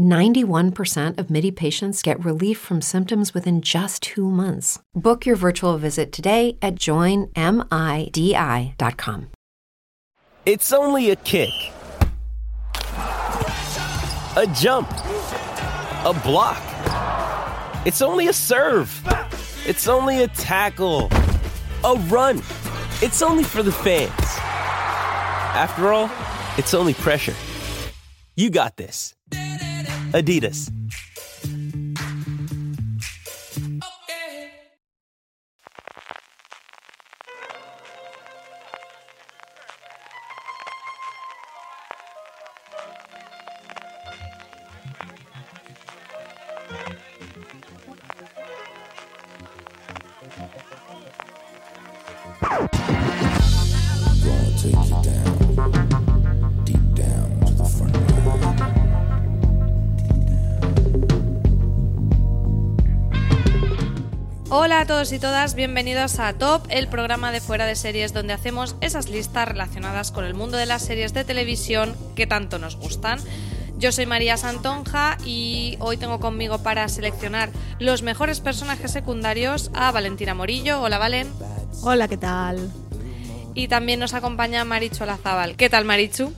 91% of MIDI patients get relief from symptoms within just two months. Book your virtual visit today at joinmidi.com. It's only a kick, a jump, a block. It's only a serve. It's only a tackle, a run. It's only for the fans. After all, it's only pressure. You got this. Adidas. Todos y todas, bienvenidos a Top, el programa de fuera de series donde hacemos esas listas relacionadas con el mundo de las series de televisión que tanto nos gustan. Yo soy María Santonja y hoy tengo conmigo para seleccionar los mejores personajes secundarios a Valentina Morillo. Hola Valen. Hola, ¿qué tal? Y también nos acompaña Marichu Olazábal. ¿Qué tal Marichu?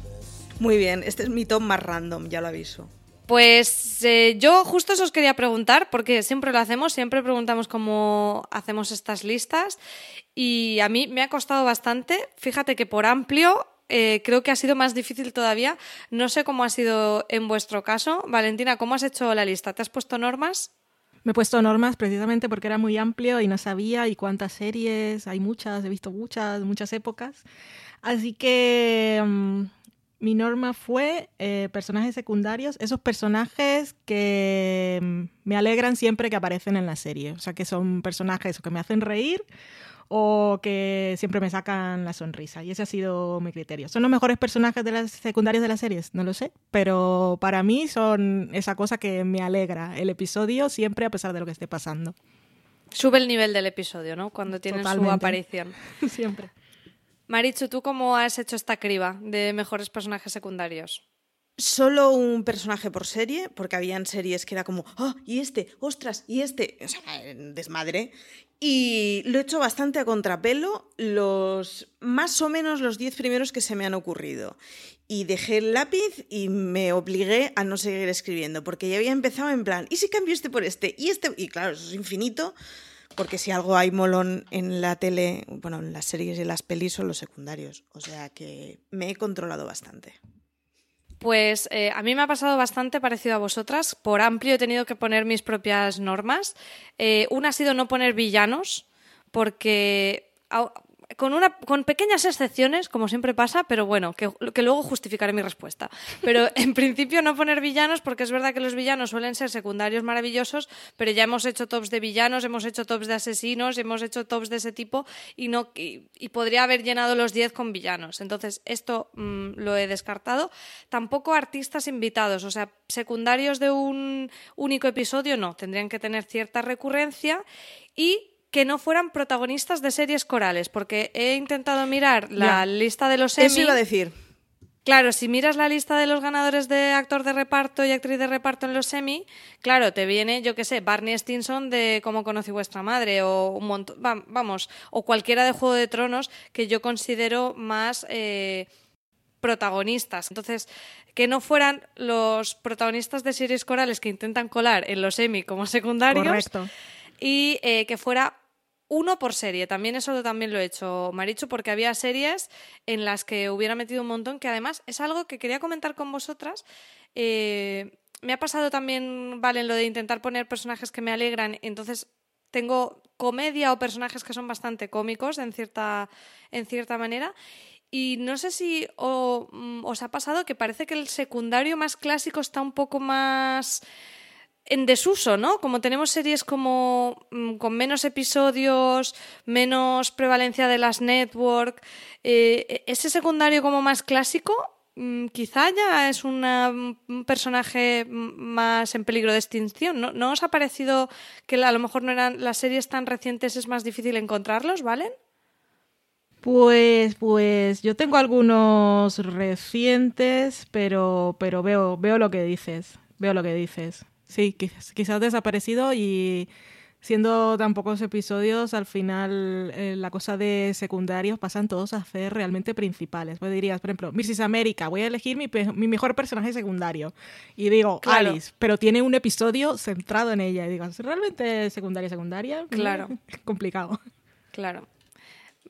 Muy bien, este es mi top más random, ya lo aviso. Pues eh, yo justo eso os quería preguntar, porque siempre lo hacemos, siempre preguntamos cómo hacemos estas listas y a mí me ha costado bastante, fíjate que por amplio eh, creo que ha sido más difícil todavía, no sé cómo ha sido en vuestro caso. Valentina, ¿cómo has hecho la lista? ¿Te has puesto normas? Me he puesto normas precisamente porque era muy amplio y no sabía y cuántas series, hay muchas, he visto muchas, muchas épocas. Así que mm, mi norma fue eh, personajes secundarios, esos personajes que mm, me alegran siempre que aparecen en la serie. O sea, que son personajes que me hacen reír o que siempre me sacan la sonrisa. Y ese ha sido mi criterio. ¿Son los mejores personajes de las secundarios de las series? No lo sé. Pero para mí son esa cosa que me alegra el episodio siempre a pesar de lo que esté pasando. Sube el nivel del episodio, ¿no? Cuando tienen su aparición. siempre. Marichu, ¿tú cómo has hecho esta criba de mejores personajes secundarios? Solo un personaje por serie, porque habían series que era como, ¡ah! y este, ostras, y este, o sea, desmadre. Y lo he hecho bastante a contrapelo, los más o menos los 10 primeros que se me han ocurrido. Y dejé el lápiz y me obligué a no seguir escribiendo, porque ya había empezado en plan, ¿y si cambio este por este? Y este, y claro, eso es infinito, porque si algo hay molón en la tele, bueno, en las series y las pelis son los secundarios. O sea que me he controlado bastante. Pues eh, a mí me ha pasado bastante parecido a vosotras. Por amplio he tenido que poner mis propias normas. Eh, una ha sido no poner villanos, porque con, una, con pequeñas excepciones, como siempre pasa, pero bueno, que, que luego justificaré mi respuesta. Pero en principio no poner villanos, porque es verdad que los villanos suelen ser secundarios maravillosos, pero ya hemos hecho tops de villanos, hemos hecho tops de asesinos, hemos hecho tops de ese tipo y, no, y, y podría haber llenado los 10 con villanos. Entonces, esto mm, lo he descartado. Tampoco artistas invitados, o sea, secundarios de un único episodio, no, tendrían que tener cierta recurrencia y que no fueran protagonistas de series corales, porque he intentado mirar la Ya. lista de los Eso Emmy. iba a decir. Claro, si miras la lista de los ganadores de actor de reparto y actriz de reparto en los Emmy, claro, te viene, yo qué sé, Barney Stinson de Cómo conocí vuestra madre o un montón, va- vamos, o cualquiera de Juego de Tronos que yo considero más eh, protagonistas. Entonces, que no fueran los protagonistas de series corales que intentan colar en los Emmy como secundarios Correcto. y eh, que fuera uno por serie. También eso también lo he hecho, Marichu, porque había series en las que hubiera metido un montón, que además es algo que quería comentar con vosotras. Eh, me ha pasado también, Valen, lo de intentar poner personajes que me alegran, entonces tengo comedia o personajes que son bastante cómicos en cierta, en cierta manera. Y no sé si mm, os ha pasado que parece que el secundario más clásico está un poco más en desuso, ¿no? Como tenemos series como mm, con menos episodios, menos prevalencia de las network, eh, ese secundario como más clásico, mm, quizá ya es una- un personaje mm, más en peligro de extinción. ¿No, ¿No os ha parecido que a lo mejor no eran las series tan recientes es más difícil encontrarlos, ¿valen? Pues, pues yo tengo algunos recientes, pero, pero veo, veo lo que dices. Veo lo que dices. Sí, quizás, quizás desaparecido y siendo tan pocos episodios, al final eh, la cosa de secundarios pasan todos a ser realmente principales. Pues dirías, por ejemplo, Mrs. América, voy a elegir mi, pe- mi mejor personaje secundario. Y digo, Claro. Alice, pero tiene un episodio centrado en ella. Y digo, ¿es realmente secundaria, secundaria? Claro. Complicado. Claro.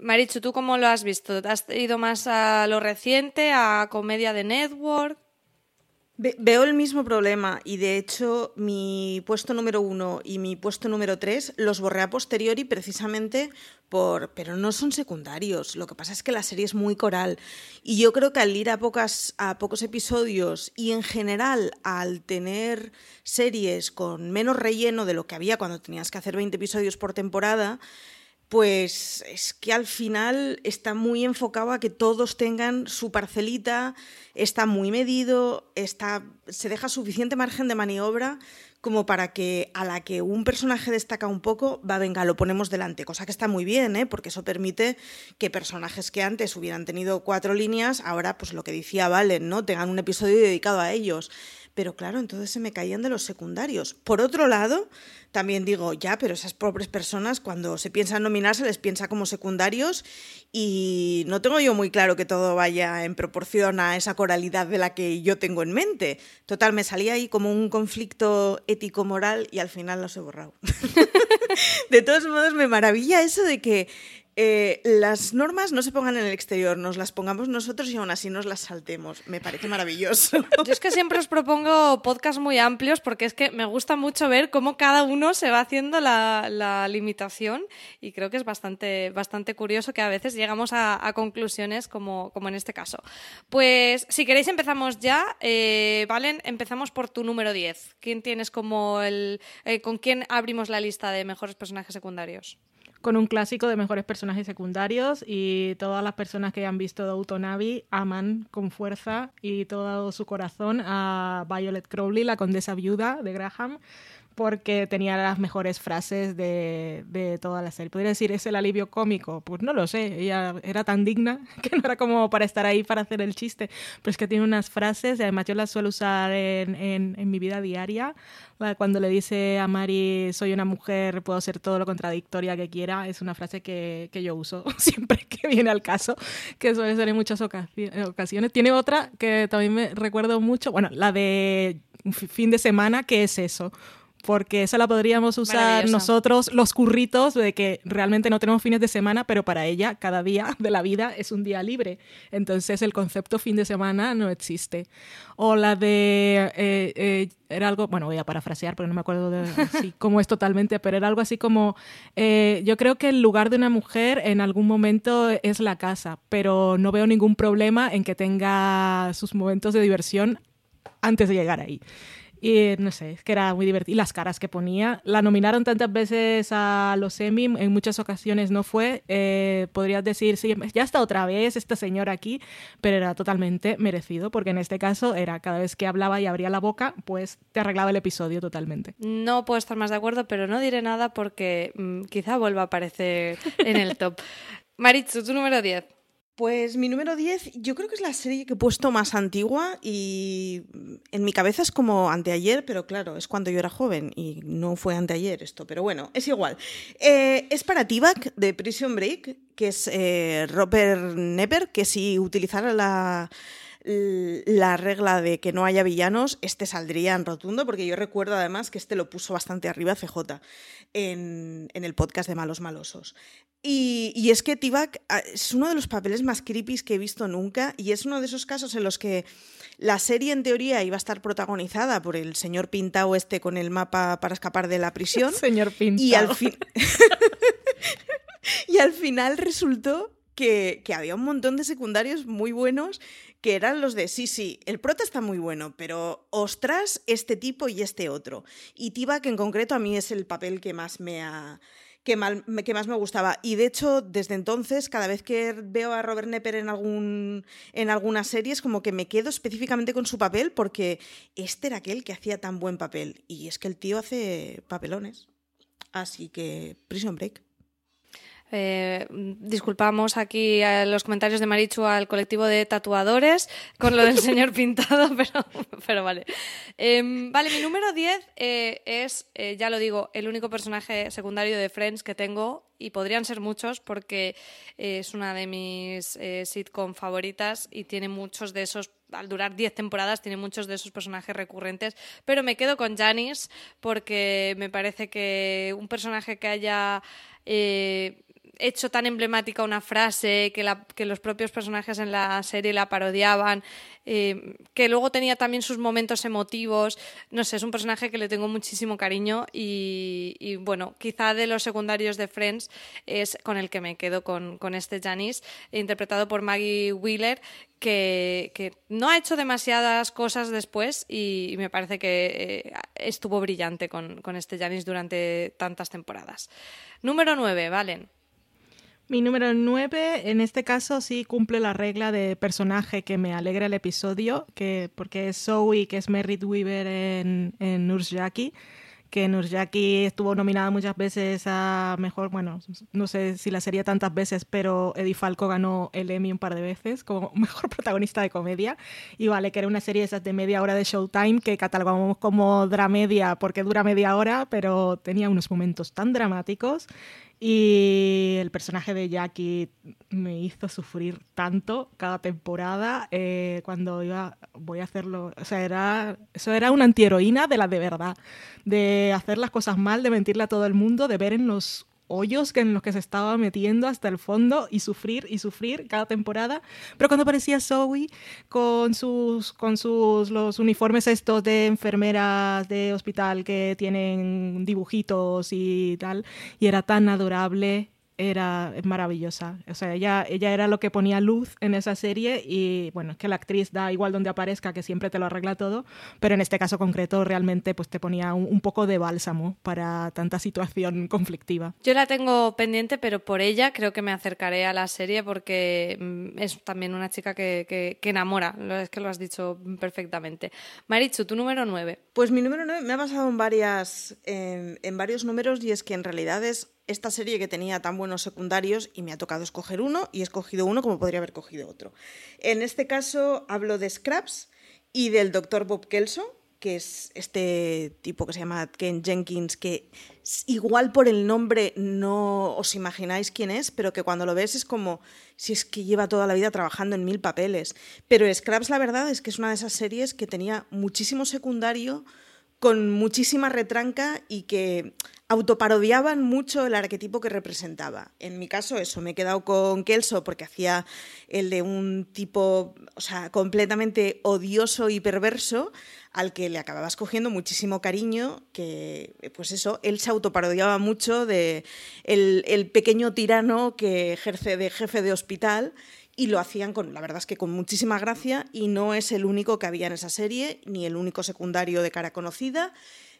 Marichu, ¿tú cómo lo has visto? ¿Has ido más a lo reciente, a comedia de network? Ve- Veo el mismo problema y de hecho mi puesto número uno y mi puesto número tres los borré a posteriori precisamente por... pero no son secundarios, lo que pasa es que la serie es muy coral. Y yo creo que al ir a, pocas, a pocos episodios y en general al tener series con menos relleno de lo que había cuando tenías que hacer 20 episodios por temporada, pues es que al final está muy enfocado a que todos tengan su parcelita, está muy medido, está, se deja suficiente margen de maniobra como para que a la que un personaje destaca un poco, va, venga, lo ponemos delante, cosa que está muy bien, ¿eh? porque eso permite que personajes que antes hubieran tenido cuatro líneas, ahora, pues lo que decía Valen, ¿no? tengan un episodio dedicado a ellos. Pero claro, entonces se me caían de los secundarios. Por otro lado, también digo, ya, pero esas pobres personas cuando se piensan nominar se les piensa como secundarios y no tengo yo muy claro que todo vaya en proporción a esa coralidad de la que yo tengo en mente. Total, me salía ahí como un conflicto ético-moral y al final los he borrado. de todos modos, me maravilla eso de que eh, las normas no se pongan en el exterior, nos las pongamos nosotros y aún así nos las saltemos. Me parece maravilloso. Yo es que siempre os propongo podcasts muy amplios porque es que me gusta mucho ver cómo cada uno se va haciendo la, limitación y creo que es bastante, bastante curioso que a veces llegamos a, a conclusiones como, como en este caso. Pues si queréis empezamos ya. Eh, Valen, empezamos por tu número 10. ¿Quién tienes como el... eh, ¿Con quién abrimos la lista de mejores personajes secundarios? con un clásico de mejores personajes secundarios y todas las personas que han visto Downton Abbey aman con fuerza y todo su corazón a Violet Crowley, la condesa viuda de Graham, porque tenía las mejores frases de, de toda la serie. Podría decir, ¿es el alivio cómico? Pues no lo sé, ella era tan digna que no era como para estar ahí para hacer el chiste, pero es que tiene unas frases y además yo las suelo usar en, en, en mi vida diaria. Cuando le dice a Mari, soy una mujer, puedo ser todo lo contradictoria que quiera, es una frase que, que yo uso siempre que viene al caso, que suele ser en muchas ocasi- ocasiones. Tiene otra que también me recuerdo mucho, bueno, la de fin de semana, que es eso porque esa la podríamos usar nosotros, los curritos, de que realmente no tenemos fines de semana, pero para ella cada día de la vida es un día libre. Entonces el concepto fin de semana no existe. O la de, eh, eh, era algo, bueno, voy a parafrasear porque no me acuerdo de cómo es totalmente, pero era algo así como, eh, yo creo que el lugar de una mujer en algún momento es la casa, pero no veo ningún problema en que tenga sus momentos de diversión antes de llegar ahí. Y no sé, es que era muy divertido. Y las caras que ponía. La nominaron tantas veces a los Emmy, en muchas ocasiones no fue. Eh, podrías decir, sí, ya está otra vez esta señora aquí, pero era totalmente merecido, porque en este caso era cada vez que hablaba y abría la boca, pues te arreglaba el episodio totalmente. No puedo estar más de acuerdo, pero no diré nada porque mm, quizá vuelva a aparecer en el top. Maritzu, tu número 10. Pues mi número 10, yo creo que es la serie que he puesto más antigua y en mi cabeza es como anteayer, pero claro, es cuando yo era joven y no fue anteayer esto, pero bueno, es igual. Eh, es para T-Bag de Prison Break, que es eh, Robert Nepper, que si utilizara la, la regla de que no haya villanos, este saldría en rotundo, porque yo recuerdo además que este lo puso bastante arriba CJ en, en el podcast de Malos Malosos. Y, y es que T-Bag ah, es uno de los papeles más creepy que he visto nunca y es uno de esos casos en los que la serie en teoría iba a estar protagonizada por el señor Pintao este con el mapa para escapar de la prisión Señor Pintao. y al fin y al final resultó que, que había un montón de secundarios muy buenos que eran los de sí, sí, el prota está muy bueno, pero ostras, este tipo y este otro. Y Tiba, que en concreto a mí es el papel que más me ha. Que, más me gustaba. Y de hecho, desde entonces, cada vez que veo a Robert Nepper en, algún, en alguna serie, como que me quedo específicamente con su papel porque este era aquel que hacía tan buen papel. Y es que el tío hace papelones. Así que, Prison Break. Eh, disculpamos aquí a los comentarios de Marichu al colectivo de tatuadores con lo del señor pintado, pero, pero vale. Em, vale, mi número 10 eh, es, eh, ya lo digo, el único personaje secundario de Friends que tengo y podrían ser muchos porque es una de mis sitcom favoritas y tiene muchos de esos al durar 10 temporadas tiene muchos de esos personajes recurrentes, pero me quedo con Janice porque me parece que un personaje que haya eh, hecho tan emblemática una frase, que, los propios personajes en la serie la parodiaban, eh, que luego tenía también sus momentos emotivos. No sé, es un personaje que le tengo muchísimo cariño y, bueno, quizá de los secundarios de Friends es con el que me quedo con, este Janice, interpretado por Maggie Wheeler, que, no ha hecho demasiadas cosas después y, me parece que eh, estuvo brillante con, este Janice durante tantas temporadas. Número 9, Valen. Mi número 9, en este caso sí cumple la regla de personaje que me alegra el episodio, que, porque es Zoe, que es Merritt Weaver en, en Nurse Jackie, que Nurse Jackie estuvo nominada muchas veces a mejor, bueno, no sé si la serie tantas veces, pero Eddie Falco ganó el Emmy un par de veces como mejor protagonista de comedia. Y vale, que era una serie esas de media hora de Showtime que catalogamos como dramedia porque dura media hora, pero tenía unos momentos tan dramáticos. Y el personaje de Jackie me hizo sufrir tanto cada temporada eh, cuando iba, voy a hacerlo, o sea, era, eso era una antiheroína de la de verdad, de hacer las cosas mal, de mentirle a todo el mundo, de ver en los hoyos en los que se estaba metiendo hasta el fondo y sufrir y sufrir cada temporada. Pero cuando aparecía Zoe con sus, con sus los uniformes estos de enfermeras de hospital que tienen dibujitos y tal, y era tan adorable, era maravillosa. O sea, ella, ella era lo que ponía luz en esa serie y bueno, es que la actriz da igual donde aparezca, que siempre te lo arregla todo, pero en este caso concreto realmente pues te ponía un, un poco de bálsamo para tanta situación conflictiva. Yo la tengo pendiente, pero por ella creo que me acercaré a la serie porque mm, es también una chica que, que- que enamora. Lo- Es que lo has dicho perfectamente. Marichu, tu número 9. Pues mi número 9 me ha pasado en, varias, en, en varios números y es que en realidad es esta serie que tenía tan buenos secundarios y me ha tocado escoger uno y he escogido uno como podría haber cogido otro. En este caso hablo de Scraps y del doctor Bob Kelso, que es este tipo que se llama Ken Jenkins, que igual por el nombre no os imagináis quién es, pero que cuando lo ves es como si es que lleva toda la vida trabajando en mil papeles. Pero Scraps la verdad es que es una de esas series que tenía muchísimo secundario con muchísima retranca y que autoparodiaban mucho el arquetipo que representaba. En mi caso, eso, me he quedado con Kelso porque hacía el de un tipo, o sea, completamente odioso y perverso, al que le acababas cogiendo muchísimo cariño, que, pues eso, él se autoparodiaba mucho de el, el pequeño tirano que ejerce de jefe de hospital y lo hacían con, la verdad es que con muchísima gracia y no es el único que había en esa serie, ni el único secundario de cara conocida,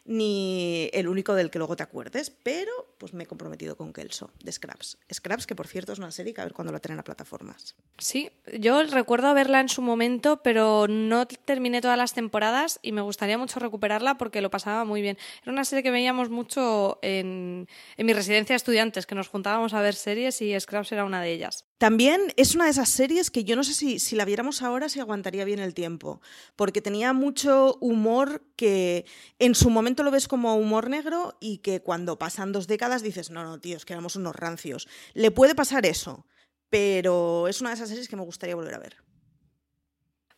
ni el único del que luego te acuerdes, pero pues me he comprometido con Kelso, de Scraps. Scraps, que por cierto es una serie que a ver cuándo la traen a plataformas. Sí, yo recuerdo verla en su momento, pero no terminé todas las temporadas y me gustaría mucho recuperarla porque lo pasaba muy bien. Era una serie que veíamos mucho en, en mi residencia de estudiantes, que nos juntábamos a ver series y Scraps era una de ellas. También es una de esas series que yo no sé si, si la viéramos ahora si aguantaría bien el tiempo, porque tenía mucho humor que en su momento lo ves como humor negro y que cuando pasan dos décadas dices, no, no, tío, es que éramos unos rancios. Le puede pasar eso, pero es una de esas series que me gustaría volver a ver.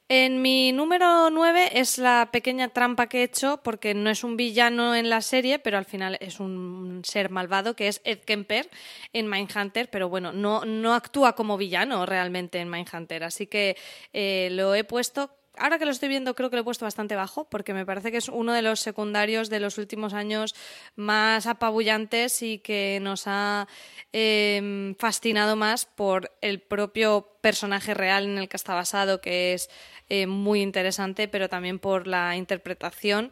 En mi número 9 es la pequeña trampa que he hecho, porque no es un villano en la serie, pero al final es un ser malvado, que es Ed Kemper en Mindhunter, pero bueno, no, no actúa como villano realmente en Mindhunter, así que eh, lo he puesto ahora que lo estoy viendo creo que lo he puesto bastante bajo porque me parece que es uno de los secundarios de los últimos años más apabullantes y que nos ha em, fascinado más por el propio personaje real en el que está basado, que es eh, muy interesante, pero también por la interpretación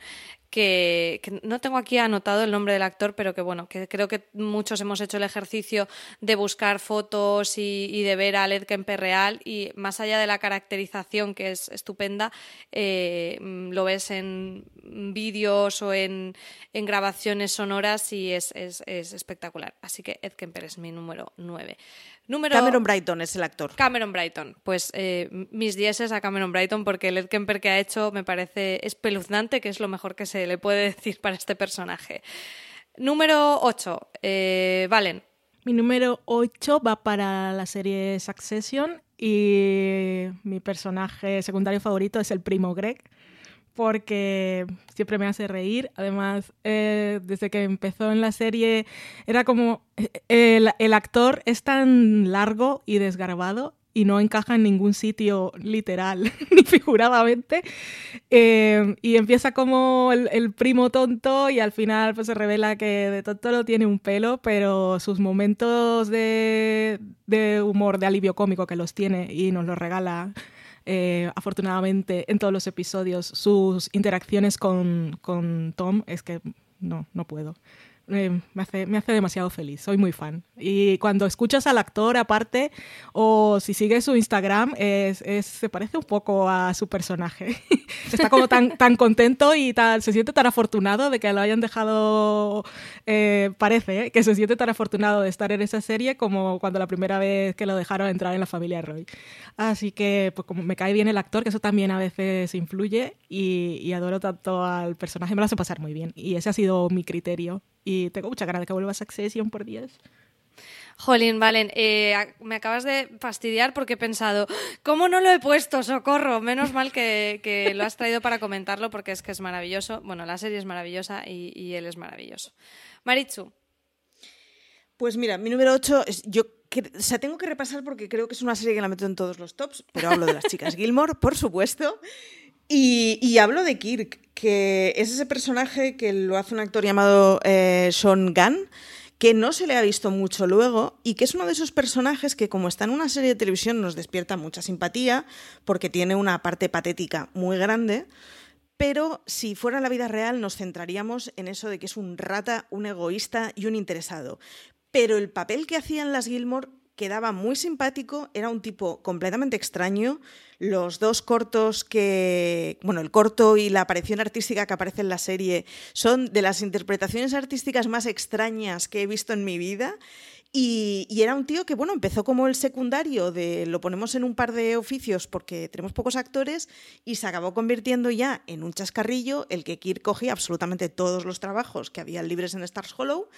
que, no tengo aquí anotado el nombre del actor, pero que bueno, que creo que muchos hemos hecho el ejercicio de buscar fotos y, de ver a Led Kemper real y más allá de la caracterización que es estupenda, eh, lo ves en vídeos o en, grabaciones sonoras y es, es, espectacular. Así que Ed Kemper es mi número 9. Cameron Brighton es el actor. Cameron Brighton. Pues eh, mis dieces a Cameron Brighton porque el Ed Kemper que ha hecho me parece espeluznante, que es lo mejor que se le puede decir para este personaje. Número 8. Eh, Valen. Mi número 8 va para la serie Succession y mi personaje secundario favorito es el primo Greg porque siempre me hace reír. Además, eh, desde que empezó en la serie, era como eh, el, actor es tan largo y desgarbado y no encaja en ningún sitio literal ni figuradamente. Eh, y empieza como el, primo tonto y al final pues, se revela que de tonto no tiene un pelo, pero sus momentos de, de humor, de alivio cómico que los tiene y nos los regala eh, afortunadamente en todos los episodios sus interacciones con, con Tom es que no, no puedo. Eh, me, hace, me hace demasiado feliz, soy muy fan. Y cuando escuchas al actor aparte, o si sigues su Instagram, es, se parece un poco a su personaje. Está como tan, tan contento y tal, se siente tan afortunado de que lo hayan dejado, eh, parece, ¿eh? que se siente tan afortunado de estar en esa serie como cuando la primera vez que lo dejaron entrar en la familia Roy. Así que, pues como me cae bien el actor, que eso también a veces influye, y, y adoro tanto al personaje, me lo hace pasar muy bien. Y ese ha sido mi criterio y tengo mucha ganas de que vuelva a Succession por 10. Jolín, Valen, eh, me acabas de fastidiar porque he pensado, ¿cómo no lo he puesto? ¡Socorro! Menos mal que, lo has traído para comentarlo porque es que es maravilloso. Bueno, la serie es maravillosa y, él es maravilloso. Marichu. Pues mira, mi número 8, es, yo o sea, tengo que repasar porque creo que es una serie que la meto en todos los tops, pero hablo de las chicas Gilmore, por supuesto. Y, hablo de Kirk, que es ese personaje que lo hace un actor llamado eh, Sean Gunn, que no se le ha visto mucho luego y que es uno de esos personajes que como está en una serie de televisión nos despierta mucha simpatía porque tiene una parte patética muy grande, pero si fuera la vida real nos centraríamos en eso de que es un rata, un egoísta y un interesado. Pero el papel que hacían las Gilmore quedaba muy simpático, era un tipo completamente extraño. Los dos cortos que, bueno, el corto y la aparición artística que aparece en la serie son de las interpretaciones artísticas más extrañas que he visto en mi vida. Y, era un tío que, bueno, empezó como el secundario de lo ponemos en un par de oficios porque tenemos pocos actores y se acabó convirtiendo ya en un chascarrillo el que Kirk cogía absolutamente todos los trabajos que había libres en Stars Hollow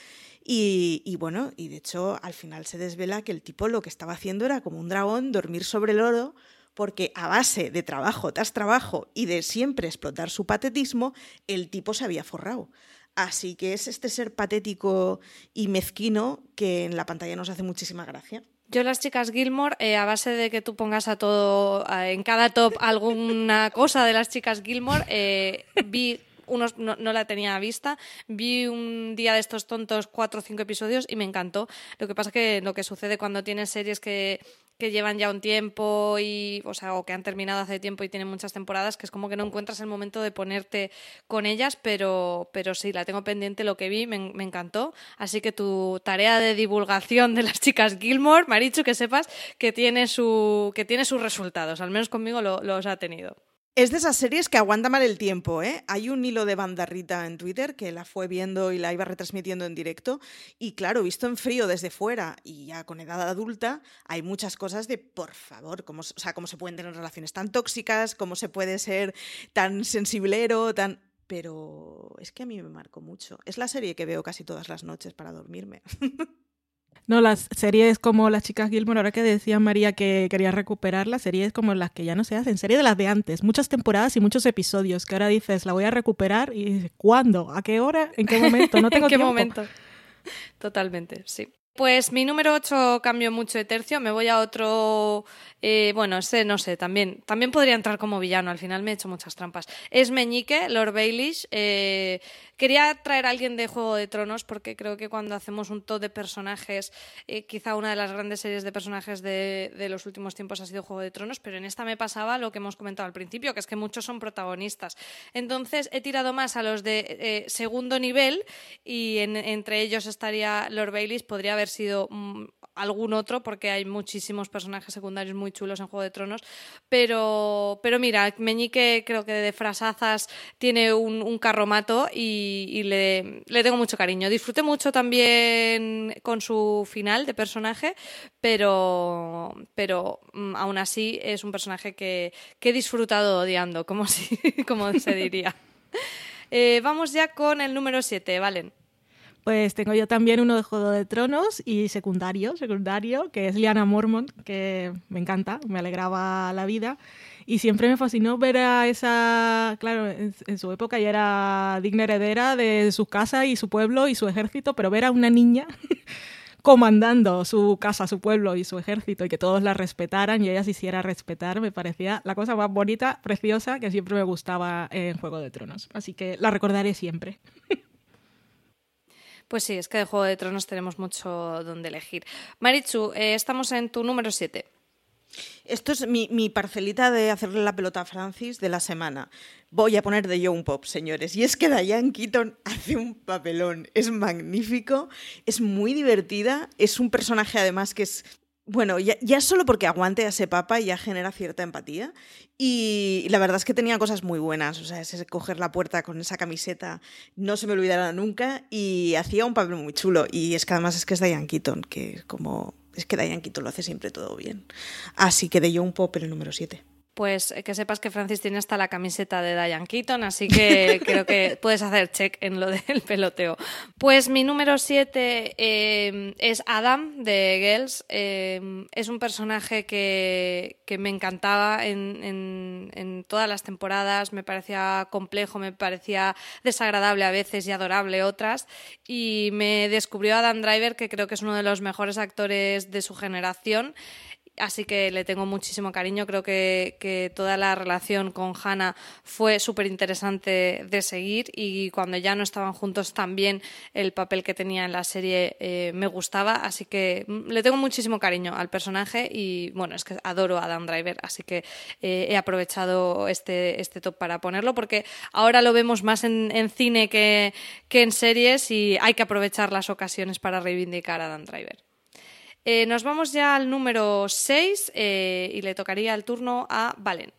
y, bueno, y de hecho al final se desvela que el tipo lo que estaba haciendo era como un dragón, dormir sobre el oro, porque a base de trabajo tras trabajo y de siempre explotar su patetismo, el tipo se había forrado. Así que es este ser patético y mezquino que en la pantalla nos hace muchísima gracia. Yo las chicas Gilmore, eh, a base de que tú pongas a todo, en cada top alguna cosa de las chicas Gilmore, eh, vi unos no, la tenía vista. Vi un día de estos tontos cuatro o cinco episodios y me encantó. Lo que pasa que lo que sucede cuando tienes series que, que llevan ya un tiempo y, o sea, o que han terminado hace tiempo y tienen muchas temporadas, que es como que no encuentras el momento de ponerte con ellas, pero, pero sí, la tengo pendiente, lo que vi, me, encantó. Así que tu tarea de divulgación de las chicas Gilmore, Marichu, que sepas que tiene, su, que tiene sus resultados, al menos conmigo los ha tenido. Es de esas series que aguanta mal el tiempo, ¿eh? Hay un hilo de bandarrita en Twitter que la fue viendo y la iba retransmitiendo en directo. Y claro, visto en frío desde fuera y ya con edad adulta, hay muchas cosas de, por favor, cómo, o sea, cómo se pueden tener relaciones tan tóxicas, cómo se puede ser tan sensiblero, tan... Pero es que a mí me marcó mucho. Es la serie que veo casi todas las noches para dormirme. No, las series como Las chicas Gilmore, ahora que decía María que quería recuperar las series como las que ya no se hacen, serie de las de antes, muchas temporadas y muchos episodios, que ahora dices, la voy a recuperar y dices, ¿cuándo? ¿A qué hora? ¿En qué momento? No tengo ¿En qué momento? Totalmente, sí. Pues mi número 8 cambio mucho de tercio, me voy a otro, eh, bueno, ese no sé, también, también podría entrar como villano, al final me he hecho muchas trampas. Es Meñique, Lord Baelish. Eh, quería traer a alguien de Juego de Tronos porque creo que cuando hacemos un top de personajes, eh, quizá una de las grandes series de personajes de, de los últimos tiempos ha sido Juego de Tronos, pero en esta me pasaba lo que hemos comentado al principio, que es que muchos son protagonistas. Entonces he tirado más a los de eh, segundo nivel y en- entre ellos estaría Lord Baelish, podría haber sido mm, algún otro porque hay muchísimos personajes secundarios muy chulos en Juego de Tronos, pero, pero mira, Meñique creo que de frasazas tiene un, un carromato y, y le, le tengo mucho cariño. Disfruté mucho también con su final de personaje, pero, pero mm, aún así es un personaje que, que he disfrutado odiando, como, si, como se diría. Eh, vamos ya con el número 7, Valen. Pues tengo yo también uno de Juego de Tronos y secundario, secundario, que es Liana Mormont, que me encanta, me alegraba la vida. Y siempre me fascinó ver a esa, claro, en, su época ya era digna heredera de su casa y su pueblo y su ejército, pero ver a una niña comandando su casa, su pueblo y su ejército y que todos la respetaran y ella se hiciera respetar, me parecía la cosa más bonita, preciosa, que siempre me gustaba en Juego de Tronos. Así que la recordaré siempre. Pues sí, es que de Juego de Tronos tenemos mucho donde elegir. Marichu, eh, estamos en tu número 7. Esto es mi, parcelita de hacerle la pelota a Francis de la semana. Voy a poner de Young Pop, señores. Y es que Diane Keaton hace un papelón. Es magnífico, es muy divertida. Es un personaje, además, que es. Bueno, ya, ya solo porque aguante a ese papa ya genera cierta empatía. Y la verdad es que tenía cosas muy buenas. O sea, ese coger la puerta con esa camiseta no se me olvidará nunca. Y hacía un papel muy chulo. Y es que además es que es Diane Keaton, que como es que Diane Keaton lo hace siempre todo bien. Así que de Young Pop el número 7. Pues eh, que sepas que Francis tiene hasta la camiseta de Diane Keaton, así que creo que puedes hacer check en lo del peloteo. Pues mi número 7 eh, es Adam de Girls. Eh, es un personaje que, que me encantaba en, en, en, todas las temporadas, me parecía complejo, me parecía desagradable a veces y adorable otras. Y me descubrió Adam Driver, que creo que es uno de los mejores actores de su generación así que le tengo muchísimo cariño. Creo que, que toda la relación con Hannah fue súper interesante de seguir y cuando ya no estaban juntos también el papel que tenía en la serie eh, me gustaba, así que le tengo muchísimo cariño al personaje y bueno, es que adoro a Adam Driver, así que eh, he aprovechado este, este top para ponerlo porque ahora lo vemos más en, en cine que, que en series y hay que aprovechar las ocasiones para reivindicar a Adam Driver. Eh, nos vamos ya al número 6 eh, y le tocaría el turno a Valen.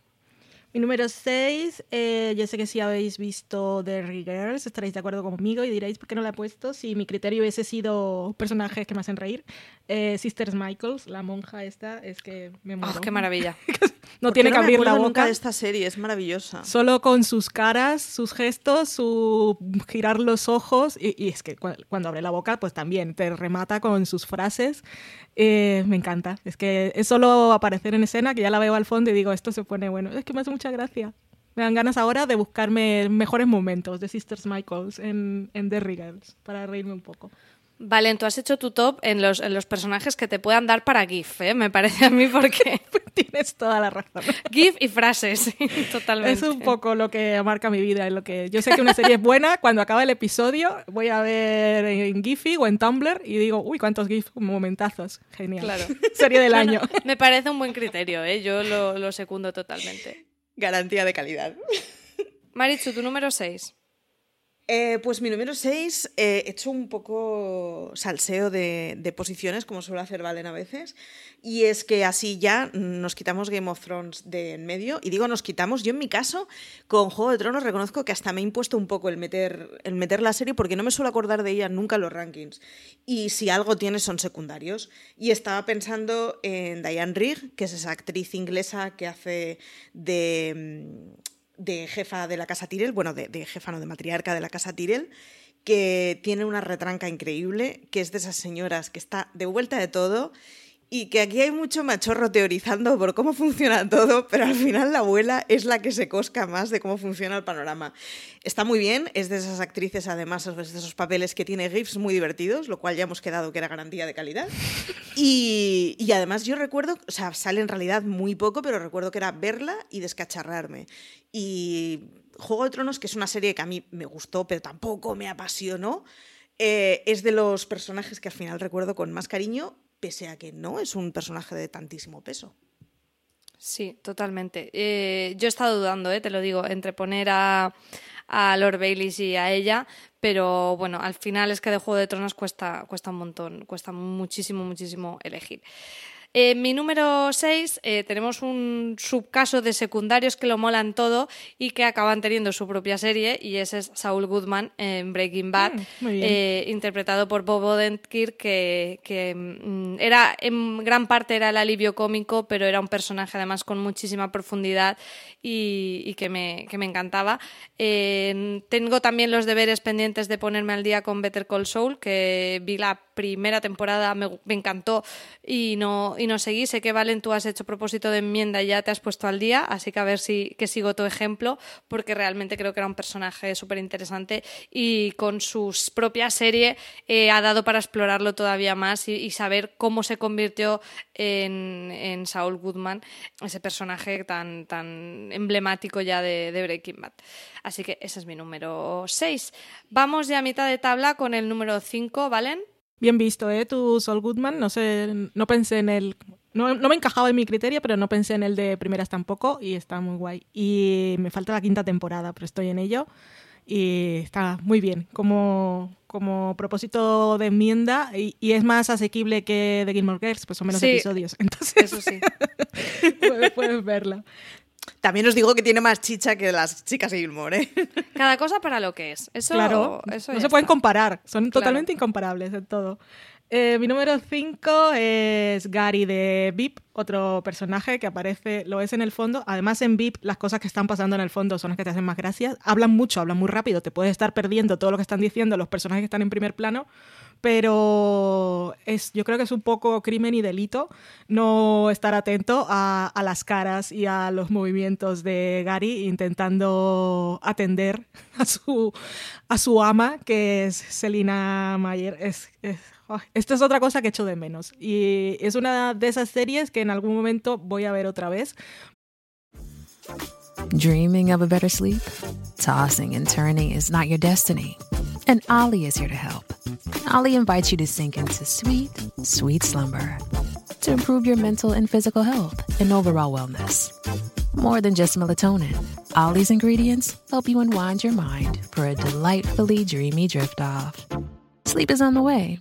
Mi número 6, eh, yo sé que si habéis visto The Girls estaréis de acuerdo conmigo y diréis por qué no la he puesto si mi criterio hubiese sido personajes que me hacen reír. Eh, Sisters Michaels, la monja esta, es que me muero. Oh, ¡Qué maravilla! no tiene que abrir la boca. nunca de esta serie, es maravillosa. Solo con sus caras, sus gestos, su girar los ojos y, y es que cuando, cuando, abre la boca pues también te remata con sus frases. Eh, me encanta. Es que es solo aparecer en escena que ya la veo al fondo y digo, esto se pone bueno. Es que me hace mucha gracia. Me dan ganas ahora de buscarme mejores momentos de Sisters Michaels en, en The Regals para reírme un poco. Vale, tú has hecho tu top en los, en los personajes que te puedan dar para GIF, ¿eh? me parece a mí, porque. Tienes toda la razón. GIF y frases, totalmente. Es un poco lo que marca mi vida. lo que Yo sé que una serie es buena, cuando acaba el episodio voy a ver en Giphy o en Tumblr y digo, uy, cuántos GIF momentazos. Genial. Claro. serie del año. Me parece un buen criterio, ¿eh? yo lo, lo secundo totalmente. Garantía de calidad. Marichu, tu número 6. Eh, pues mi número 6, eh, he hecho un poco salseo de, posiciones, como suele hacer Valen a veces, y es que así ya nos quitamos Game of Thrones de en medio, y digo nos quitamos, yo en mi caso, con Juego de Tronos reconozco que hasta me he impuesto un poco el meter, el meter la serie, porque no me suelo acordar de ella nunca en los rankings, y si algo tiene son secundarios, y estaba pensando en Diane Rigg, que es esa actriz inglesa que hace de de jefa de la casa Tyrell, bueno, de, de, jefa, no, de matriarca de la casa Tyrell, que tiene una retranca increíble, que es de esas señoras que está de vuelta de todo Y que aquí hay mucho machorro teorizando por cómo funciona todo, pero al final la abuela es la que se cosca más de cómo funciona el panorama. Está muy bien, es de esas actrices, además, de esos papeles que tiene GIFs muy divertidos, lo cual ya hemos quedado que era garantía de calidad. Y, y además yo recuerdo, o sea, sale en realidad muy poco, pero recuerdo que era verla y descacharrarme. Y Juego de Tronos, que es una serie que a mí me gustó, pero tampoco me apasionó, eh, es de los personajes que al final recuerdo con más cariño pese que no es un personaje de tantísimo peso. Sí, totalmente. Eh, yo he estado dudando, eh, te lo digo, entre poner a, a Lord Bailey y a ella, pero bueno, al final es que de Juego de Tronos cuesta, cuesta un montón, cuesta muchísimo, muchísimo elegir. En mi número 6 eh, tenemos un subcaso de secundarios que lo molan todo y que acaban teniendo su propia serie y ese es Saul Goodman en Breaking Bad, Mm, eh, interpretado por Bob Odenkirk que, que, mm, era en gran parte era el alivio cómico, pero era un personaje además con muchísima profundidad y, y que, me, que me encantaba. Eh, tengo también los deberes pendientes de ponerme al día con Better Call Saul, que vi la primera temporada, me, me encantó y no, y no seguí. Sé que Valen, tú has hecho propósito de enmienda y ya te has puesto al día, así que a ver si que sigo tu ejemplo, porque realmente creo que era un personaje súper interesante y con su propia serie eh, ha dado para explorarlo todavía más y, y saber cómo se convirtió en, en Saul Goodman, ese personaje tan, tan emblemático ya de, de Breaking Bad. Así que ese es mi número 6. Vamos ya a mitad de tabla con el número 5, ¿valen? Bien visto, ¿eh? Tu Sol Goodman, no sé, no pensé en el... No, no me encajaba en mi criterio, pero no pensé en el de primeras tampoco y está muy guay. Y me falta la quinta temporada, pero estoy en ello y está muy bien como, como propósito de enmienda y, y es más asequible que The Gilmore Girls, pues son menos Sí. episodios, entonces Eso sí. puedes, puedes verla. También os digo que tiene más chicha que las chicas de Gilmore, ¿eh? Cada cosa para lo que es. Eso, Claro, eso no se pueden comparar, son Claro. totalmente incomparables en todo. Eh, mi número 5 es Gary de VIP, otro personaje que aparece, lo es en el fondo. Además, en VIP, las cosas que están pasando en el fondo son las que te hacen más gracias. Hablan mucho, hablan muy rápido, te puedes estar perdiendo todo lo que están diciendo los personajes que están en primer plano, pero es, yo creo que es un poco crimen y delito no estar atento a, las caras y a los movimientos de Gary intentando atender a su, a su ama, que es Selina Mayer. Esto es otra cosa que echo de menos. Y es una de esas series que en algún momento voy a ver otra vez. Dreaming of a better sleep? Tossing and turning is not your destiny. And Ollie is here to help. Ollie invites you to sink into sweet, sweet slumber to improve your mental and physical health and overall wellness. More than just melatonin, Ollie's ingredients help you unwind your mind for a delightfully dreamy drift off. Sleep is on the way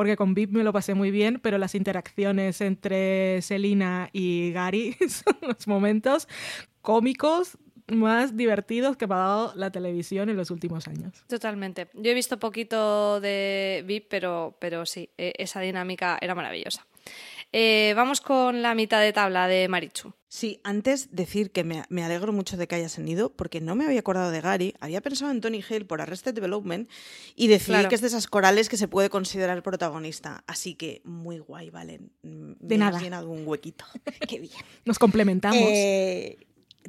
Porque con VIP me lo pasé muy bien, pero las interacciones entre Selina y Gary son los momentos cómicos más divertidos que me ha dado la televisión en los últimos años. Totalmente. Yo he visto poquito de VIP, pero, pero sí, eh, esa dinámica era maravillosa. Eh, vamos con la mitad de tabla de Marichu. Sí, antes decir que me, me alegro mucho de que hayas venido, porque no me había acordado de Gary, había pensado en Tony Hale por Arrested Development y Claro. que es de esas corales que se puede considerar protagonista. Así que muy guay, Valen. Mm, De me nada. has llenado un huequito. Qué bien. Nos complementamos. Eh,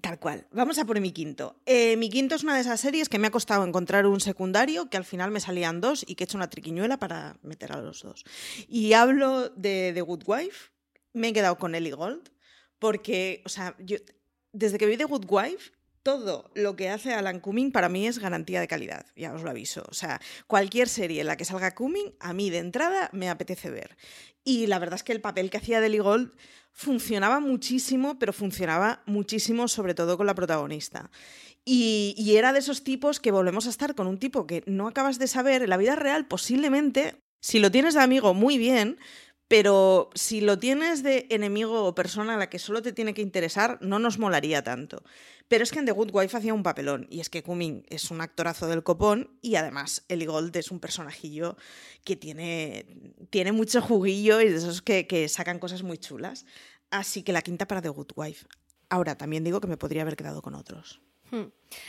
tal cual. Vamos a por mi quinto. Eh, mi quinto es una de esas series que me ha costado encontrar un secundario, que al final me salían dos y que he hecho una triquiñuela para meter a los dos. Y hablo de The Good Wife. Me he quedado con Ellie Gold, porque, o sea, yo desde que vi The Good Wife, todo lo que hace Alan Cumming para mí es garantía de calidad, ya os lo aviso. O sea, cualquier serie en la que salga Cumming, a mí de entrada me apetece ver. Y la verdad es que el papel que hacía Ellie Gold funcionaba muchísimo, pero funcionaba muchísimo sobre todo con la protagonista. Y, y era de esos tipos que volvemos a estar con un tipo que no acabas de saber en la vida real, posiblemente, si lo tienes de amigo, muy bien, pero si lo tienes de enemigo o persona a la que solo te tiene que interesar, no nos molaría tanto. Pero es que en The Good Wife hacía un papelón, y es que Cumming es un actorazo del copón, y además Ellie Gold es un personajillo que tiene, tiene mucho juguillo y de esos que, que sacan cosas muy chulas. Así que la quinta para The Good Wife. Ahora, también digo que me podría haber quedado con otros. Hmm.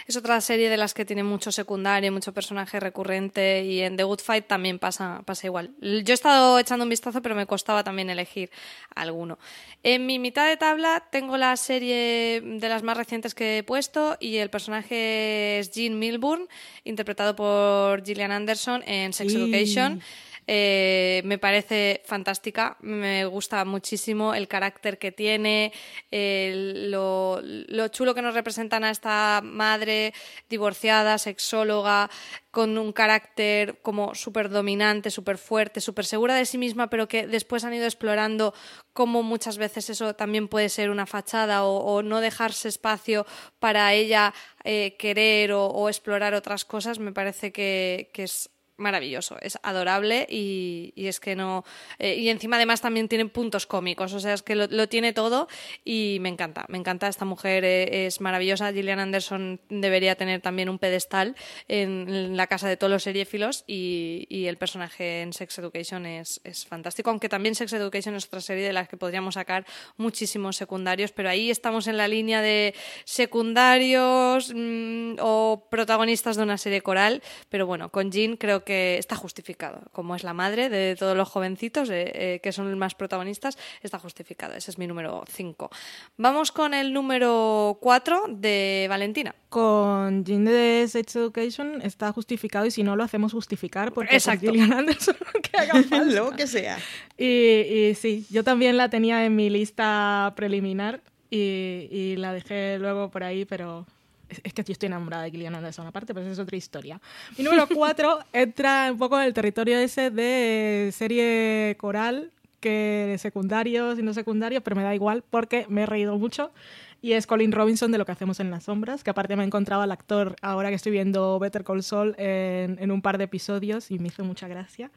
Es otra serie de las que tiene mucho secundario, mucho personaje recurrente y en The Good Fight también pasa, pasa igual. Yo he estado echando un vistazo, pero me costaba también elegir alguno. En mi mitad de tabla tengo la serie de las más recientes que he puesto y el personaje es Jean Milburn, interpretado por Gillian Anderson en Sex Education. Eh, me parece fantástica, me gusta muchísimo el carácter que tiene, lo, lo chulo que nos representan a esta madre divorciada, sexóloga, con un carácter como súper dominante, súper fuerte, súper segura de sí misma, pero que después han ido explorando cómo muchas veces eso también puede ser una fachada o, o no dejarse espacio para ella eh, querer o, o explorar otras cosas, me parece que, que es maravilloso, es adorable y, y es que no. eh, y encima, además, también tiene puntos cómicos, o sea, es que lo, tiene todo y me encanta, me encanta. Esta mujer eh, es maravillosa. Gillian Anderson debería tener también un pedestal en, en la casa de todos los seriéfilos y, y el personaje en Sex Education es, es fantástico, aunque también Sex Education es otra serie de las que podríamos sacar muchísimos secundarios, pero ahí estamos en la línea de secundarios mm, o protagonistas de una serie coral, pero bueno, con Jean creo que está justificado, como es la madre de todos los jovencitos eh, eh, que son más protagonistas, está justificado, ese es mi número 5. Vamos con el número 4 de Valentina. Con Jean de Sex Education está justificado y si no lo hacemos justificar porque Exacto. Gillian Anderson que haga falta. Lo que sea. Y, y sí, yo también la tenía en mi lista preliminar y, y la dejé luego por ahí, pero es, que yo estoy enamorada de Gillian Anderson aparte, pero esa es otra historia. Mi número 4 entra un poco en el territorio ese de serie coral, que secundarios y no secundarios, pero me da igual porque me he reído mucho. Y es Colin Robinson de Lo que hacemos en las sombras, que aparte me he encontrado al actor ahora que estoy viendo Better Call Saul en, en un par de episodios y me hizo mucha gracia.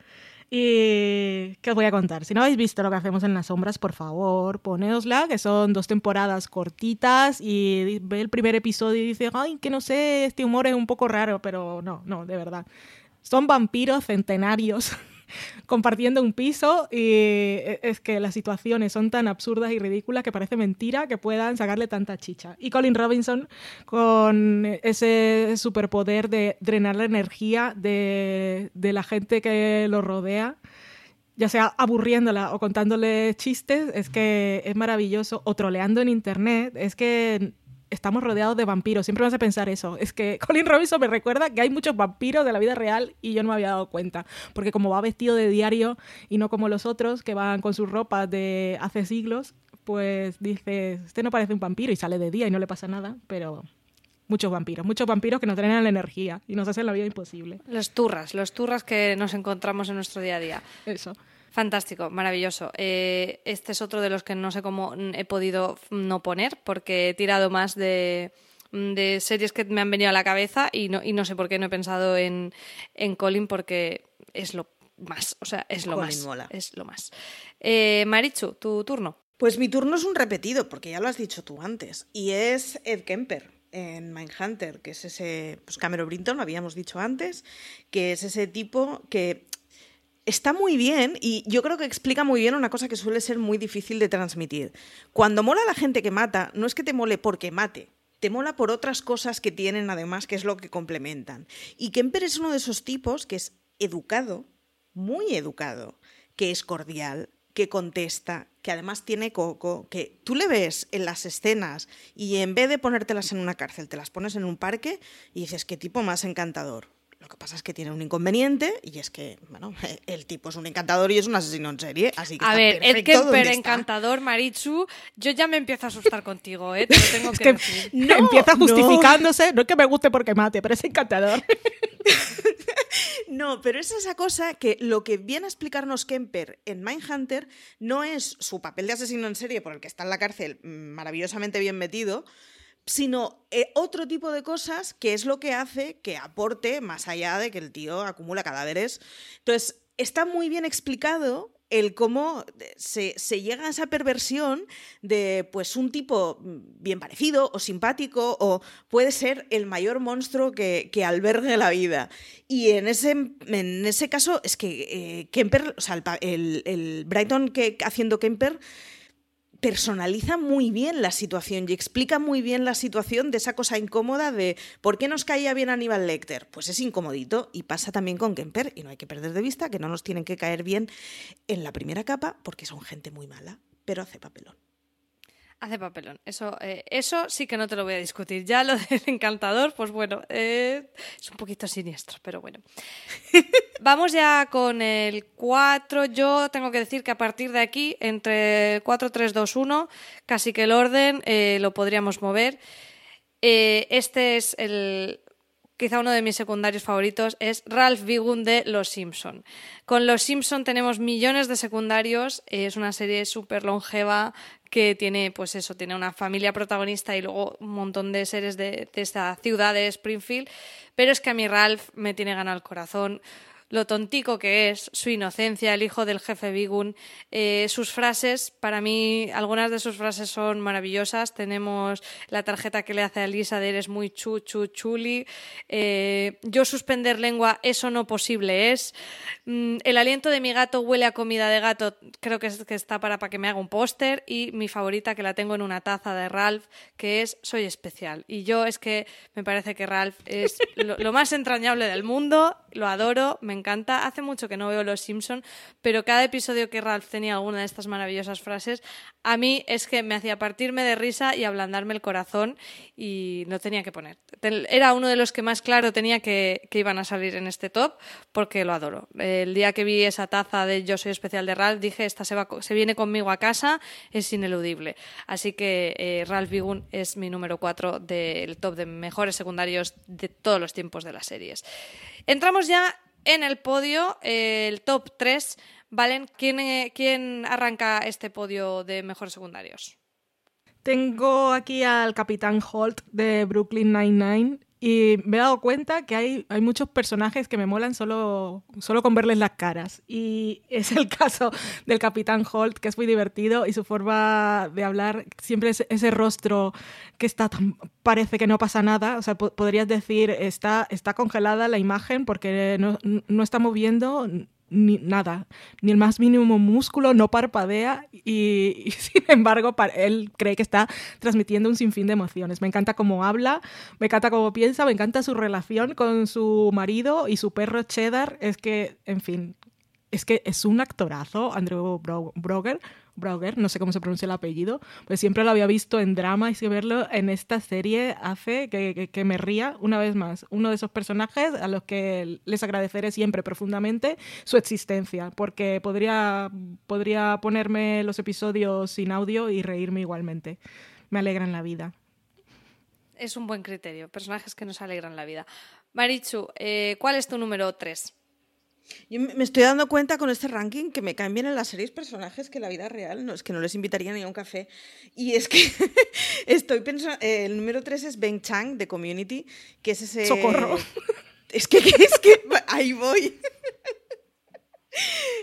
Y ¿qué os voy a contar? Si no habéis visto lo que hacemos en las sombras, por favor, poneosla, que son dos temporadas cortitas y ve el primer episodio y dice, ay, que no sé, este humor es un poco raro, pero no, no, de verdad. Son vampiros centenarios compartiendo un piso y e, es que las situaciones son tan absurdas y ridículas que parece mentira que puedan sacarle tanta chicha. Y Colin Robinson con ese superpoder de drenar la energía de, de la gente que lo rodea ya sea aburriéndola o contándole chistes, es que es maravilloso, o troleando en internet, es que estamos rodeados de vampiros, siempre vas a pensar eso, es que Colin Robinson me recuerda que hay muchos vampiros de la vida real y yo no me había dado cuenta, porque como va vestido de diario y no como los otros que van con sus ropas de hace siglos, pues dices, este no parece un vampiro y sale de día y no le pasa nada, pero muchos vampiros, muchos vampiros que nos drenan la energía y nos hacen la vida imposible. Los turras, los turras que nos encontramos en nuestro día a día. Eso. Fantástico, maravilloso. Eh, este es otro de los que no sé cómo he podido no poner porque he tirado más de, de series que me han venido a la cabeza y no, y no sé por qué no he pensado en, en Colin porque es lo más, o sea, es lo Colin más. mola. Es lo más. Eh, Marichu, tu turno. Pues mi turno es un repetido, porque ya lo has dicho tú antes, y es Ed Kemper en Mindhunter, que es ese, pues Cameron Brinton, lo habíamos dicho antes, que es ese tipo que está muy bien y yo creo que explica muy bien una cosa que suele ser muy difícil de transmitir. Cuando mola la gente que mata, no es que te mole porque mate, te mola por otras cosas que tienen además, que es lo que complementan. Y Kemper es uno de esos tipos que es educado, muy educado, que es cordial, que contesta, que además tiene coco, que tú le ves en las escenas y en vez de ponértelas en una cárcel, te las pones en un parque y dices, qué tipo más encantador. Lo que pasa es que tiene un inconveniente y es que, bueno, el tipo es un encantador y es un asesino en serie, así que A está ver, Kemper, está. encantador, Marichu, yo ya me empiezo a asustar contigo, ¿eh? Te lo tengo Es que, que decir. No, empieza justificándose, no. es que me guste porque mate, pero es encantador. No, pero es esa cosa que lo que viene a explicarnos Kemper en Mindhunter no es su papel de asesino en serie por el que está en la cárcel mm, maravillosamente bien metido, sino eh, otro tipo de cosas que es lo que hace que aporte más allá de que el tío acumula cadáveres. Entonces, está muy bien explicado el cómo se, se, llega a esa perversión de pues un tipo bien parecido o simpático o puede ser el mayor monstruo que, que albergue la vida. Y en ese, en ese caso es que eh, Kemper, o sea, el, el Brighton que haciendo Kemper personaliza muy bien la situación y explica muy bien la situación de esa cosa incómoda de ¿por qué nos caía bien Aníbal Lecter? Pues es incomodito y pasa también con Kemper y no hay que perder de vista que no nos tienen que caer bien en la primera capa porque son gente muy mala, pero hace papelón. Hace papelón. Eso, eh, eso sí que no te lo voy a discutir. Ya lo del encantador, pues bueno, eh, es un poquito siniestro, pero bueno. Vamos ya con el 4. Yo tengo que decir que a partir de aquí, entre 4, 3, 2, 1, casi que el orden eh, lo podríamos mover. este es el, quizá uno de mis secundarios favoritos es Ralph Bigun de Los Simpson. Con Los Simpson tenemos millones de secundarios, es una serie súper longeva que tiene, pues eso, tiene una familia protagonista y luego un montón de series de, de esta ciudad de Springfield, pero es que a mí Ralph me tiene ganado el corazón lo tontico que es, su inocencia, el hijo del jefe Bigun, eh, sus frases, para mí algunas de sus frases son maravillosas. Tenemos la tarjeta que le hace a Lisa de eres muy chu, chu, chuli. Eh, yo suspender lengua, eso no posible es. Mm, el aliento de mi gato huele a comida de gato, creo que, es, que está para, para que me haga un póster. Y mi favorita, que la tengo en una taza de Ralph, que es Soy especial. Y yo es que me parece que Ralph es lo, lo más entrañable del mundo, lo adoro, me encanta. Hace mucho que no veo Los Simpson, pero cada episodio que Ralph tenía alguna de estas maravillosas frases, a mí es que me hacía partirme de risa y ablandarme el corazón y no tenía que poner. Era uno de los que más claro tenía que, que iban a salir en este top porque lo adoro. El día que vi esa taza de Yo soy especial de Ralph, dije, esta se, va, se viene conmigo a casa, es ineludible. Así que eh, Ralph Bigun es mi número 4 del top de mejores secundarios de todos los tiempos de las series. Entramos ya en el podio, eh, el top 3. Valen, ¿quién, eh, ¿quién arranca este podio de mejores secundarios? Tengo aquí al Capitán Holt de Brooklyn Nine-Nine y me he dado cuenta que hay, hay muchos personajes que me molan solo, solo con verles las caras. Y es el caso del Capitán Holt, que es muy divertido y su forma de hablar, siempre es ese rostro que está tan, parece que no pasa nada. O sea, po podrías decir, está, está congelada la imagen porque no, no está moviendo ni nada, ni el más mínimo músculo, no parpadea y, sin embargo él cree que está transmitiendo un sinfín de emociones. Me encanta cómo habla, me encanta cómo piensa, me encanta su relación con su marido y su perro Cheddar. Es que, en fin, es que es un actorazo, Andrew Broger. Brauger, no sé cómo se pronuncia el apellido, pues siempre lo había visto en drama y si verlo en esta serie hace que, me ría una vez más. Uno de esos personajes a los que les agradeceré siempre profundamente su existencia, porque podría, podría ponerme los episodios sin audio y reírme igualmente. Me alegran la vida. Es un buen criterio, personajes que nos alegran la vida. Marichu, eh, ¿cuál es tu número 3? Yo me estoy dando cuenta con este ranking que me caen bien en las series personajes que en la vida real. No, es que no les invitaría ni a un café. Y es que estoy pensando. Eh, el número 3 es Ben Chang de Community, que es ese. ¡Socorro! Es que, es que ahí voy.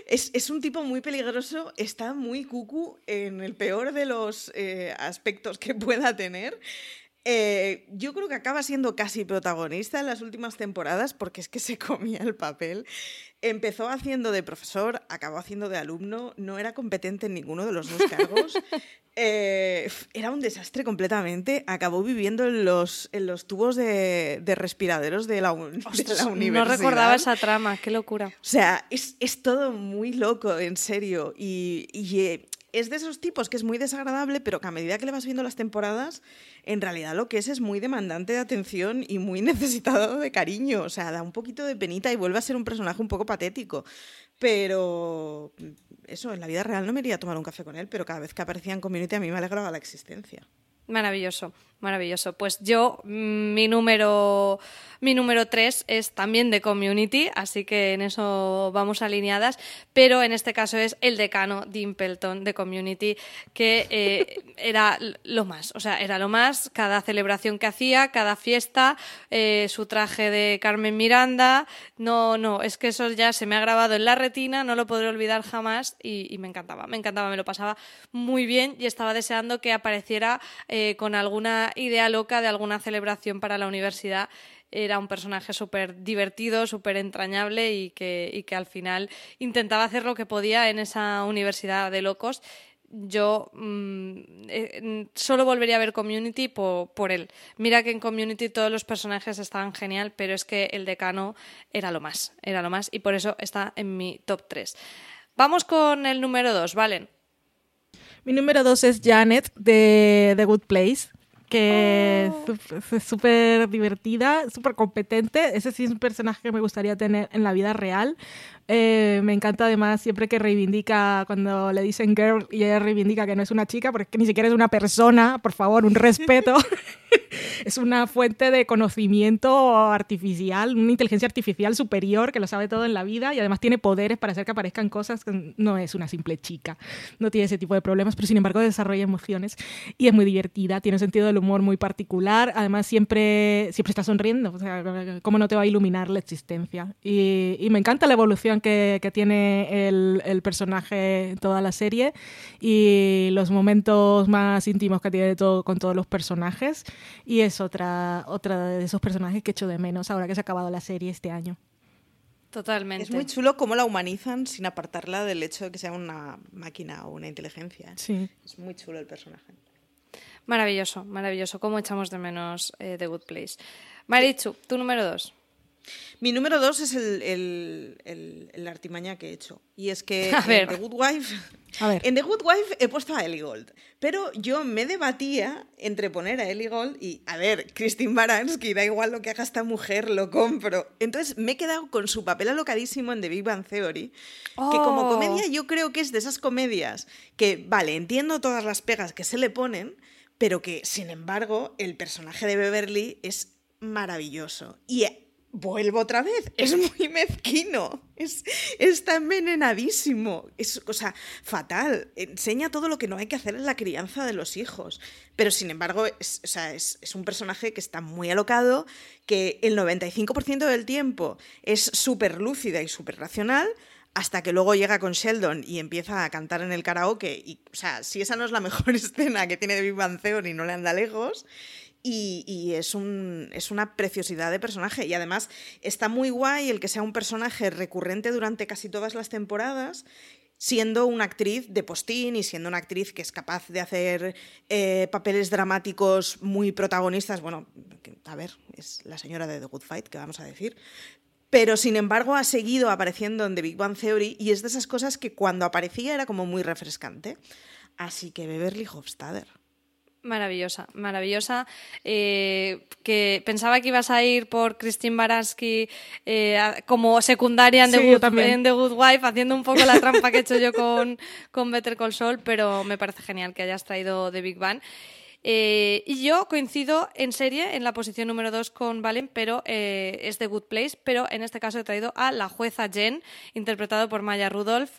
Es, es, un tipo muy peligroso, está muy cucu en el peor de los eh, aspectos que pueda tener. Eh, yo creo que acaba siendo casi protagonista en las últimas temporadas porque es que se comía el papel. Empezó haciendo de profesor, acabó haciendo de alumno, no era competente en ninguno de los dos cargos. eh, era un desastre completamente. Acabó viviendo en los, en los tubos de, de respiraderos de la, Ostras, de la universidad. No recordaba esa trama, qué locura. O sea, es, es todo muy loco, en serio. Y, y es de esos tipos que es muy desagradable, pero que a medida que le vas viendo las temporadas, en realidad lo que es es muy demandante de atención y muy necesitado de cariño. O sea, da un poquito de penita y vuelve a ser un personaje un poco patético. Pero eso, en la vida real no me iría a tomar un café con él, pero cada vez que aparecía en Community a mí me alegraba la existencia. Maravilloso. Maravilloso. Pues yo, mm, mi número, mi número 3 es también de Community, así que en eso vamos alineadas, pero en este caso es el decano Dimpleton de Community, que eh, era lo más, o sea, era lo más, cada celebración que hacía, cada fiesta, eh, su traje de Carmen Miranda, no, no, es que eso ya se me ha grabado en la retina, no lo podré olvidar jamás y, y me encantaba, me encantaba, me lo pasaba muy bien y estaba deseando que apareciera eh, con alguna idea loca de alguna celebración para la universidad. Era un personaje súper divertido, súper entrañable y que, y que al final intentaba hacer lo que podía en esa universidad de locos yo mm, eh, solo volvería a ver Community por, por, él. Mira que en Community todos los personajes estaban genial, pero es que el decano era lo más, era lo más y por eso está en mi top 3. Vamos con el número 2, ¿vale? Mi número 2 es Janet de The Good Place que es súper divertida, súper competente. Ese sí es un personaje que me gustaría tener en la vida real. Eh, me encanta además siempre que reivindica, cuando le dicen girl y ella reivindica que no es una chica, porque es que ni siquiera es una persona, por favor, un respeto. es una fuente de conocimiento artificial, una inteligencia artificial superior que lo sabe todo en la vida y además tiene poderes para hacer que aparezcan cosas no es una simple chica, no tiene ese tipo de problemas, pero sin embargo desarrolla emociones y es muy divertida, tiene un sentido del humor muy particular, además siempre, siempre está sonriendo, o sea, ¿cómo no te va a iluminar la existencia? Y, y me encanta la evolución que, que tiene el, el, personaje en toda la serie y los momentos más íntimos que tiene todo, con todos los personajes y es otra, otra de esos personajes que echo de menos ahora que se ha acabado la serie este año. Totalmente. Es muy chulo cómo la humanizan sin apartarla del hecho de que sea una máquina o una inteligencia. Sí. Es muy chulo el personaje. Maravilloso, maravilloso. Cómo echamos de menos eh, The Good Place. Marichu, tu número dos. Mi número dos es el, el, el, el, artimaña que he hecho. Y es que a ver. en The Good Wife. A ver. En The Good Wife he puesto a Ellie Gold. Pero yo me debatía entre poner a Ellie Gold y, a ver, Christine Baranski, da igual lo que haga esta mujer, lo compro. Entonces me he quedado con su papel alocadísimo en The Big Bang Theory. Oh. Que como comedia yo creo que es de esas comedias que, vale, entiendo todas las pegas que se le ponen, pero que, sin embargo, el personaje de Beverly es maravilloso. Y vuelvo otra vez, es muy mezquino, es, está envenenadísimo, es cosa fatal, enseña todo lo que no hay que hacer en la crianza de los hijos, pero sin embargo es, o sea, es, es un personaje que está muy alocado, que el 95% del tiempo es súper lúcida y súper racional, hasta que luego llega con Sheldon y empieza a cantar en el karaoke. Y, o sea, si esa no es la mejor escena que tiene de Big Bang Theory, no le anda lejos. Y, es una preciosidad de personaje. Y además está muy guay el que sea un personaje recurrente durante casi todas las temporadas, siendo una actriz de postín y siendo una actriz que es capaz de hacer eh, papeles dramáticos muy protagonistas. Bueno, a ver, es la señora de The Good Fight, que vamos a decir. Pero sin embargo ha seguido apareciendo en The Big Bang Theory y es de esas cosas que cuando aparecía era como muy refrescante. Así que Beverly Hofstadter. Maravillosa, maravillosa. Eh, que pensaba que ibas a ir por Christine Baranski eh, como secundaria en, Sí, The Good, en The Good Wife, haciendo un poco la trampa que he hecho yo con, con Better Call Saul, pero me parece genial que hayas traído The Big Bang. Eh, y yo coincido en serie en la posición número 2 con Valen, pero eh, es The Good Place, pero en este caso he traído a la jueza Jen, interpretado por Maya Rudolph,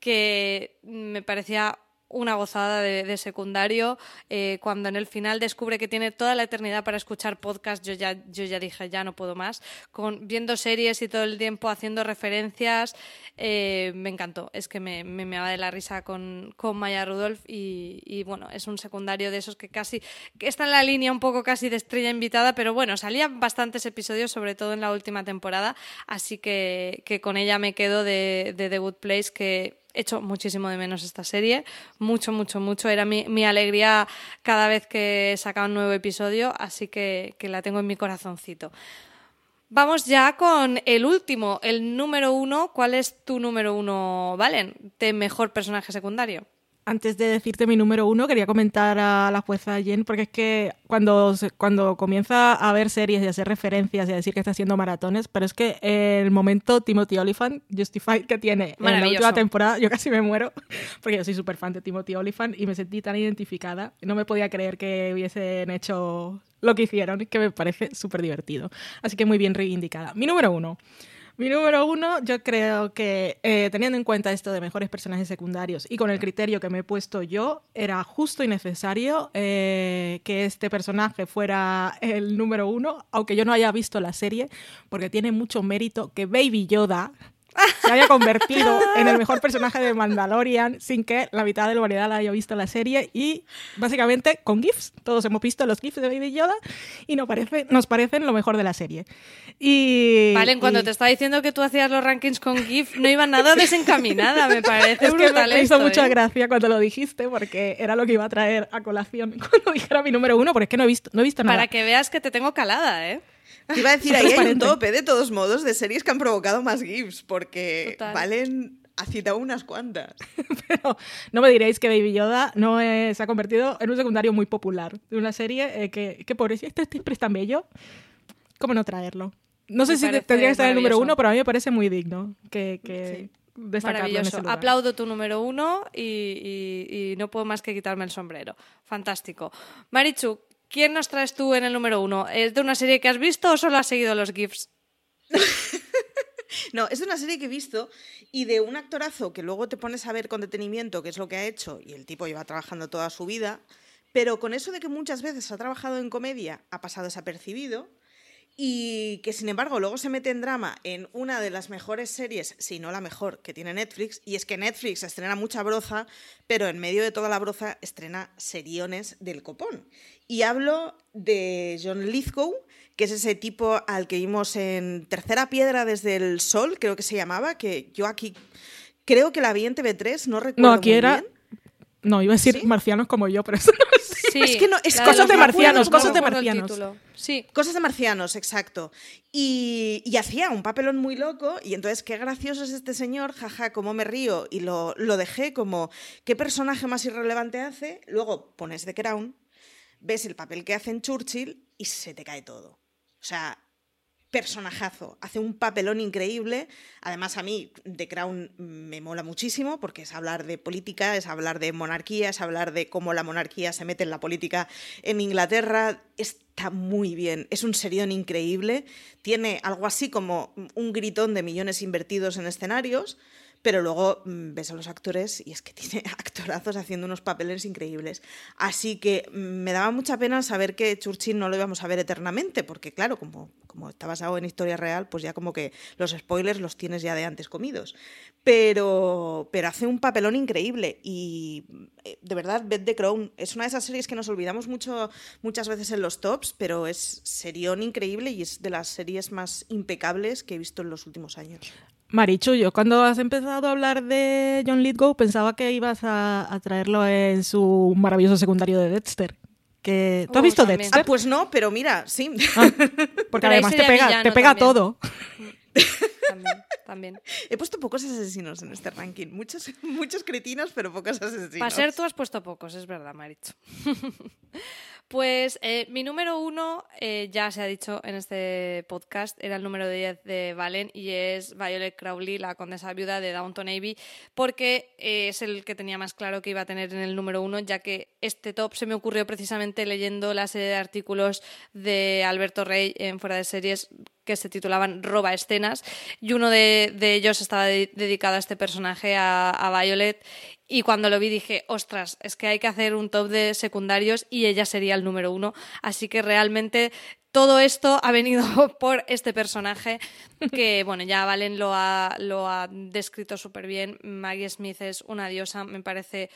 que me parecía una gozada de, secundario. Eh, cuando en el final descubre que tiene toda la eternidad para escuchar podcast, yo ya, yo ya dije, ya no puedo más. Con, viendo series y todo el tiempo haciendo referencias, eh, me encantó. Es que me, me meaba de la risa con, con Maya Rudolph y, y, bueno, es un secundario de esos que casi que está en la línea un poco casi de estrella invitada, pero bueno, salían bastantes episodios, sobre todo en la última temporada, así que, que con ella me quedo de, de The Good Place, que hecho muchísimo de menos esta serie, mucho, mucho, mucho. Era mi, mi alegría cada vez que sacaba un nuevo episodio, así que, que, la tengo en mi corazoncito. Vamos ya con el último, el número uno. ¿Cuál es tu número uno, Valen, de mejor personaje secundario? Antes de decirte mi número uno, quería comentar a la jueza Jen, porque es que cuando, cuando comienza a ver series y a hacer referencias y a decir que está haciendo maratones, pero es que el momento Timothy Olyphant, Justified, que tiene en la última temporada, yo casi me muero, porque yo soy súper fan de Timothy Olyphant y me sentí tan identificada. No me podía creer que hubiesen hecho lo que hicieron, que me parece súper divertido. Así que muy bien reivindicada. Mi número uno. Mi número uno, yo creo que eh, teniendo en cuenta esto de mejores personajes secundarios y con el criterio que me he puesto yo, era justo y necesario eh, que este personaje fuera el número uno, aunque yo no haya visto la serie, porque tiene mucho mérito que Baby Yoda se haya convertido en el mejor personaje de Mandalorian sin que la mitad de la humanidad la haya visto la serie y básicamente con GIFs, todos hemos visto los GIFs de Baby Yoda y nos, parece, nos parecen lo mejor de la serie. Y, Vale, cuando y- te estaba diciendo que tú hacías los rankings con GIF, no iba nada desencaminada, me parece Es que me, hizo esto, mucha ¿eh? gracia cuando lo dijiste porque era lo que iba a traer a colación cuando dijera mi número uno, porque es que no he visto, no he visto nada. Para que veas que te tengo calada, ¿eh? Te iba a decir, ahí hay un tope de todos modos de series que han provocado más GIFs, porque Total. Valen ha citado unas cuantas. Pero no me diréis que Baby Yoda no eh, se ha convertido en un secundario muy popular de una serie eh, que, que pobrecito, este siempre es tan bello. ¿Cómo no traerlo? No sé Me si tendría que estar en el número uno, pero a mí me parece muy digno que, que destacarlo en ese Maravilloso. lugar. Aplaudo tu número uno y, y- y no puedo más que quitarme el sombrero. Fantástico. Marichu, ¿quién nos traes tú en el número uno? ¿Es de una serie que has visto o solo has seguido los GIFs? No, es de una serie que he visto y de un actorazo que luego te pones a ver con detenimiento qué es lo que ha hecho y el tipo lleva trabajando toda su vida, pero con eso de que muchas veces ha trabajado en comedia ha pasado desapercibido y que sin embargo luego se mete en drama en una de las mejores series, si no la mejor, que tiene Netflix, y es que Netflix estrena mucha broza, pero en medio de toda la broza estrena seriones del copón. Y hablo de John Lithgow, que es ese tipo al que vimos en Tercera Piedra desde el Sol, creo que se llamaba, que yo aquí creo que la vi en TV3, no recuerdo No, aquí muy era. bien. No, iba a decir ¿Sí? marcianos como yo, pero eso no es. Sí, Es que no- es cosas de marcianos, cosas de marcianos. título. Sí. Cosas de marcianos, exacto. Y, y hacía un papelón muy loco y entonces qué gracioso es este señor, jaja, cómo me río y lo, lo dejé como qué personaje más irrelevante hace. Luego pones The Crown, ves el papel que hace en Churchill y se te cae todo. O sea, personajazo, hace un papelón increíble. Además, a mí The Crown me mola muchísimo porque es hablar de política, es hablar de monarquía, es hablar de cómo la monarquía se mete en la política en Inglaterra. Está muy bien, es un serión increíble. Tiene algo así como un gritón de millones invertidos en escenarios. Pero luego mm, ves a los actores y es que tiene actorazos haciendo unos papeles increíbles. Así que mm, me daba mucha pena saber que Churchill no lo íbamos a ver eternamente, porque claro, como, como está basado en historia real, pues ya como que los spoilers los tienes ya de antes comidos. Pero, pero hace un papelón increíble y eh, de verdad, ved The Crown es una de esas series que nos olvidamos mucho muchas veces en los tops, pero es serión increíble y es de las series más impecables que he visto en los últimos años. Marichu, yo cuando has empezado a hablar de John Lithgow pensaba que ibas a, a traerlo en su maravilloso secundario de Dexter. Que, ¿Tú has Oh, visto también. Dexter? Ah, pues no, pero mira, sí. Porque Pero ahí además te pega, te pega también. todo. También, también. He puesto pocos asesinos en este ranking. Muchos, muchos cretinos, pero pocos asesinos. Para ser tú has puesto pocos, es verdad, Marichu. pues eh, mi número uno, eh, ya se ha dicho en este podcast, era el número 10 de Valen y es Violet Crowley, la condesa viuda de Downton Abbey, porque eh, es el que tenía más claro que iba a tener en el número uno, ya que este top se me ocurrió precisamente leyendo la serie de artículos de Alberto Rey en Fuera de Series que se titulaban Roba Escenas y uno de, ellos estaba de- dedicado a este personaje, a, a Violet, y cuando lo vi dije, ostras, es que hay que hacer un top de secundarios y ella sería el número uno, así que realmente todo esto ha venido por este personaje que, bueno, ya Valen lo ha, lo ha descrito súper bien, Maggie Smith es una diosa, me parece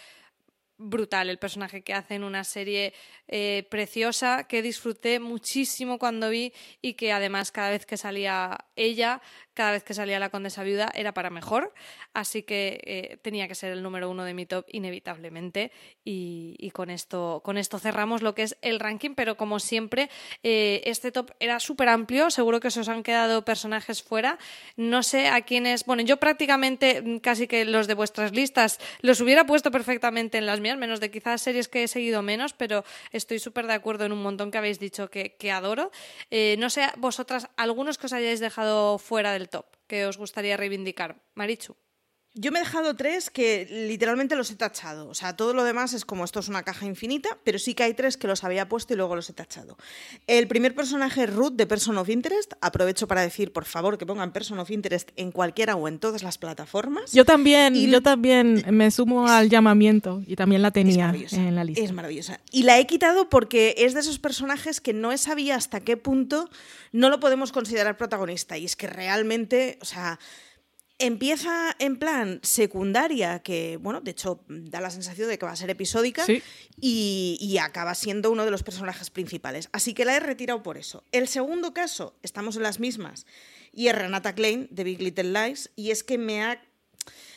brutal el personaje que hace en una serie eh, preciosa que disfruté muchísimo cuando vi y que además cada vez que salía ella, cada vez que salía la condesa viuda era para mejor, así que eh, tenía que ser el número uno de mi top inevitablemente y, con, esto, con esto cerramos lo que es el ranking, pero como siempre eh, este top era súper amplio, seguro que se os han quedado personajes fuera, no sé a quiénes, bueno yo prácticamente mm, casi que los de vuestras listas los hubiera puesto perfectamente en las mías, menos de quizás series que he seguido menos, pero estoy súper de acuerdo en un montón que habéis dicho que, adoro. Eh, no sé, vosotras, algunos que os hayáis dejado fuera del top, que os gustaría reivindicar. Marichu. Yo me he dejado tres que literalmente los he tachado. O sea, todo lo demás es como esto es una caja infinita, pero sí que hay tres que los había puesto y luego los he tachado. El primer personaje es Ruth de Person of Interest. Aprovecho para decir, por favor, que pongan Person of Interest en cualquiera o en todas las plataformas. Yo también, y yo también me sumo al llamamiento y también la tenía en la lista. Es maravillosa. Y la he quitado porque es de esos personajes que no sabía hasta qué punto no lo podemos considerar protagonista. Y es que realmente, o sea Empieza en plan secundaria, que, bueno, de hecho da la sensación de que va a ser episódica, y, acaba siendo uno de los personajes principales. Así que la he retirado por eso. El segundo caso, estamos en las mismas, y es Renata Klein, de Big Little Lies, y es que me ha,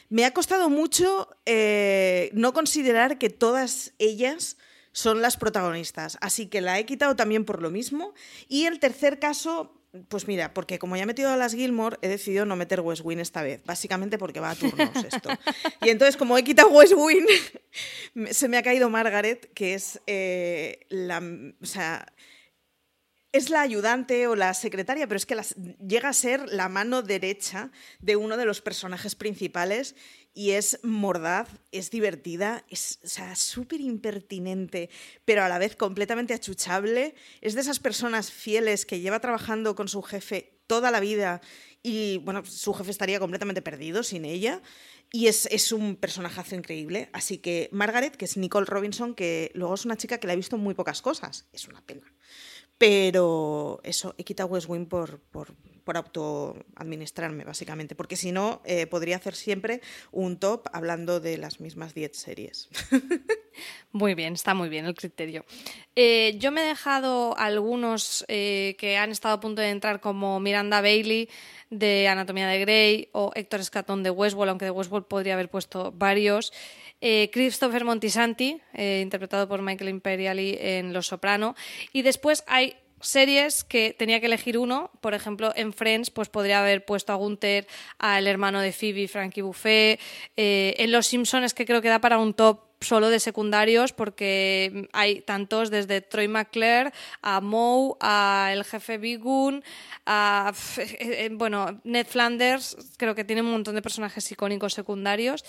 me ha costado mucho eh, no considerar que todas ellas son las protagonistas. Así que la he quitado también por lo mismo. Y el tercer caso, pues mira, porque como ya he metido a las Gilmore, he decidido no meter West Wing esta vez, básicamente porque va a turnos esto. Y entonces, como he quitado West Wing, se me ha caído Margaret, que es eh, la. O sea, es la ayudante o la secretaria, pero es que llega a ser la mano derecha de uno de los personajes principales y es mordaz, es divertida, es súper impertinente, pero a la vez completamente achuchable. Es de esas personas fieles que lleva trabajando con su jefe toda la vida y bueno, su jefe estaría completamente perdido sin ella. Y es, es, un personajazo increíble. Así que Margaret, que es Nicole Robinson, que luego es una chica que la he visto muy pocas cosas. Es una pena. Pero eso, he quitado West Wing por, por, por autoadministrarme, básicamente, porque si no, eh, podría hacer siempre un top hablando de las mismas 10 series. Muy bien, está muy bien el criterio. Eh, yo me he dejado algunos eh, que han estado a punto de entrar, como Miranda Bailey de Anatomía de Grey o Héctor Escatón de Westworld, aunque de Westworld podría haber puesto varios. Christopher Montisanti, interpretado por Michael Imperiali en Los Soprano. Y después hay series que tenía que elegir uno, por ejemplo, en Friends, pues podría haber puesto a Gunther, al hermano de Phoebe, Frankie Buffet. Eh, en Los Simpsons que creo que da para un top solo de secundarios porque hay tantos desde Troy McClure a Moe, a el jefe Bigun, a eh, eh, bueno, Ned Flanders, creo que tiene un montón de personajes icónicos secundarios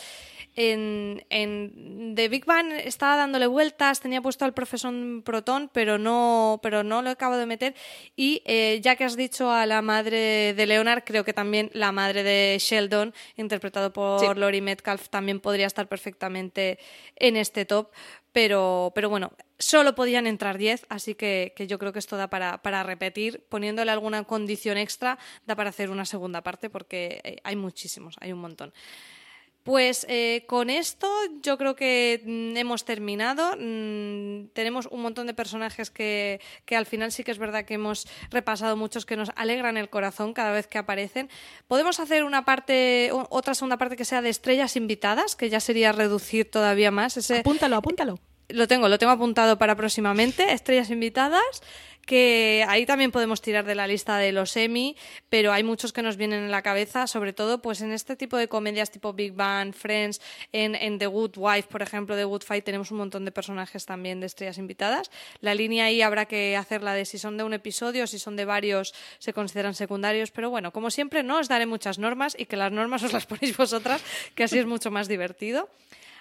en, en The Big Bang estaba dándole vueltas, tenía puesto al profesor Proton, pero no, pero no lo acabo de meter. Y eh, ya que has dicho a la madre de Leonard, creo que también la madre de Sheldon, interpretado por Lori Metcalf, también podría estar perfectamente en este top. Pero, pero bueno, solo podían entrar 10, así que, que, yo creo que esto da para, para, repetir, poniéndole alguna condición extra, da para hacer una segunda parte porque eh, hay muchísimos, hay un montón. Pues eh, con esto yo creo que mm, hemos terminado. Mm, tenemos un montón de personajes que, que, al final sí que es verdad que hemos repasado muchos que nos alegran el corazón cada vez que aparecen. Podemos hacer una parte, otra segunda parte que sea de estrellas invitadas, que ya sería reducir todavía más. Ese, apúntalo, apúntalo. lo tengo, lo tengo apuntado para próximamente. Estrellas invitadas que ahí también podemos tirar de la lista de los Emmy, pero hay muchos que nos vienen en la cabeza, sobre todo pues en este tipo de comedias tipo Big Bang, Friends, en, The Good Wife, por ejemplo, The Good Fight, tenemos un montón de personajes también de estrellas invitadas. La línea ahí habrá que hacerla de si son de un episodio, si son de varios, se consideran secundarios, pero bueno, como siempre, no os daré muchas normas y que las normas os las ponéis vosotras, que así es mucho más divertido.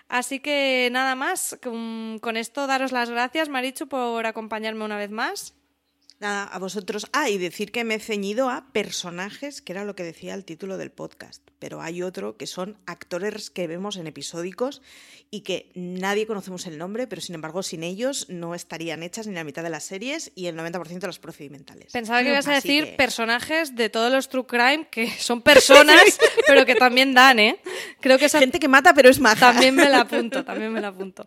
Así que nada más, con esto daros las gracias, Marichu, por acompañarme una vez más. Nada, a vosotros. Ah, y decir que me he ceñido a personajes, que era lo que decía el título del podcast. Pero hay otro que son actores que vemos en episódicos y que nadie conocemos el nombre, pero sin embargo, sin ellos no estarían hechas ni la mitad de las series y el 90% de los procedimentales. Pensaba que ibas a decir que- personajes de todos los True Crime que son personas, pero que también dan, ¿eh? Creo que esa Gente que mata, pero es maja. también me la apunto, también me la apunto.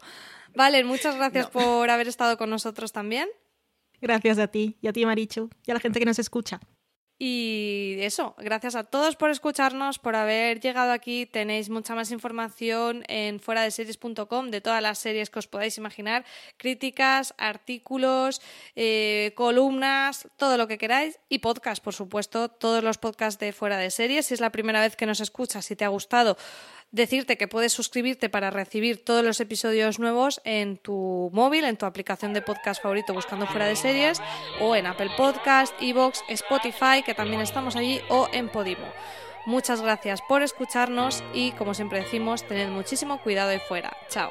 Vale, muchas gracias por haber estado con nosotros también. Gracias a ti y a ti, Marichu, y a la gente que nos escucha. Y eso, gracias a todos por escucharnos, por haber llegado aquí. Tenéis mucha más información en fuera de series.com de todas las series que os podáis imaginar, críticas, artículos, eh, columnas, todo lo que queráis y podcast, por supuesto, todos los podcasts de fuera de series. Si es la primera vez que nos escuchas, si te ha gustado, decirte que puedes suscribirte para recibir todos los episodios nuevos en tu móvil, en tu aplicación de podcast favorito buscando fuera de series, o en Apple Podcast, Evox, Spotify, que también estamos allí, o en Podimo. Muchas gracias por escucharnos y, como siempre decimos, tened muchísimo cuidado ahí fuera. Chao.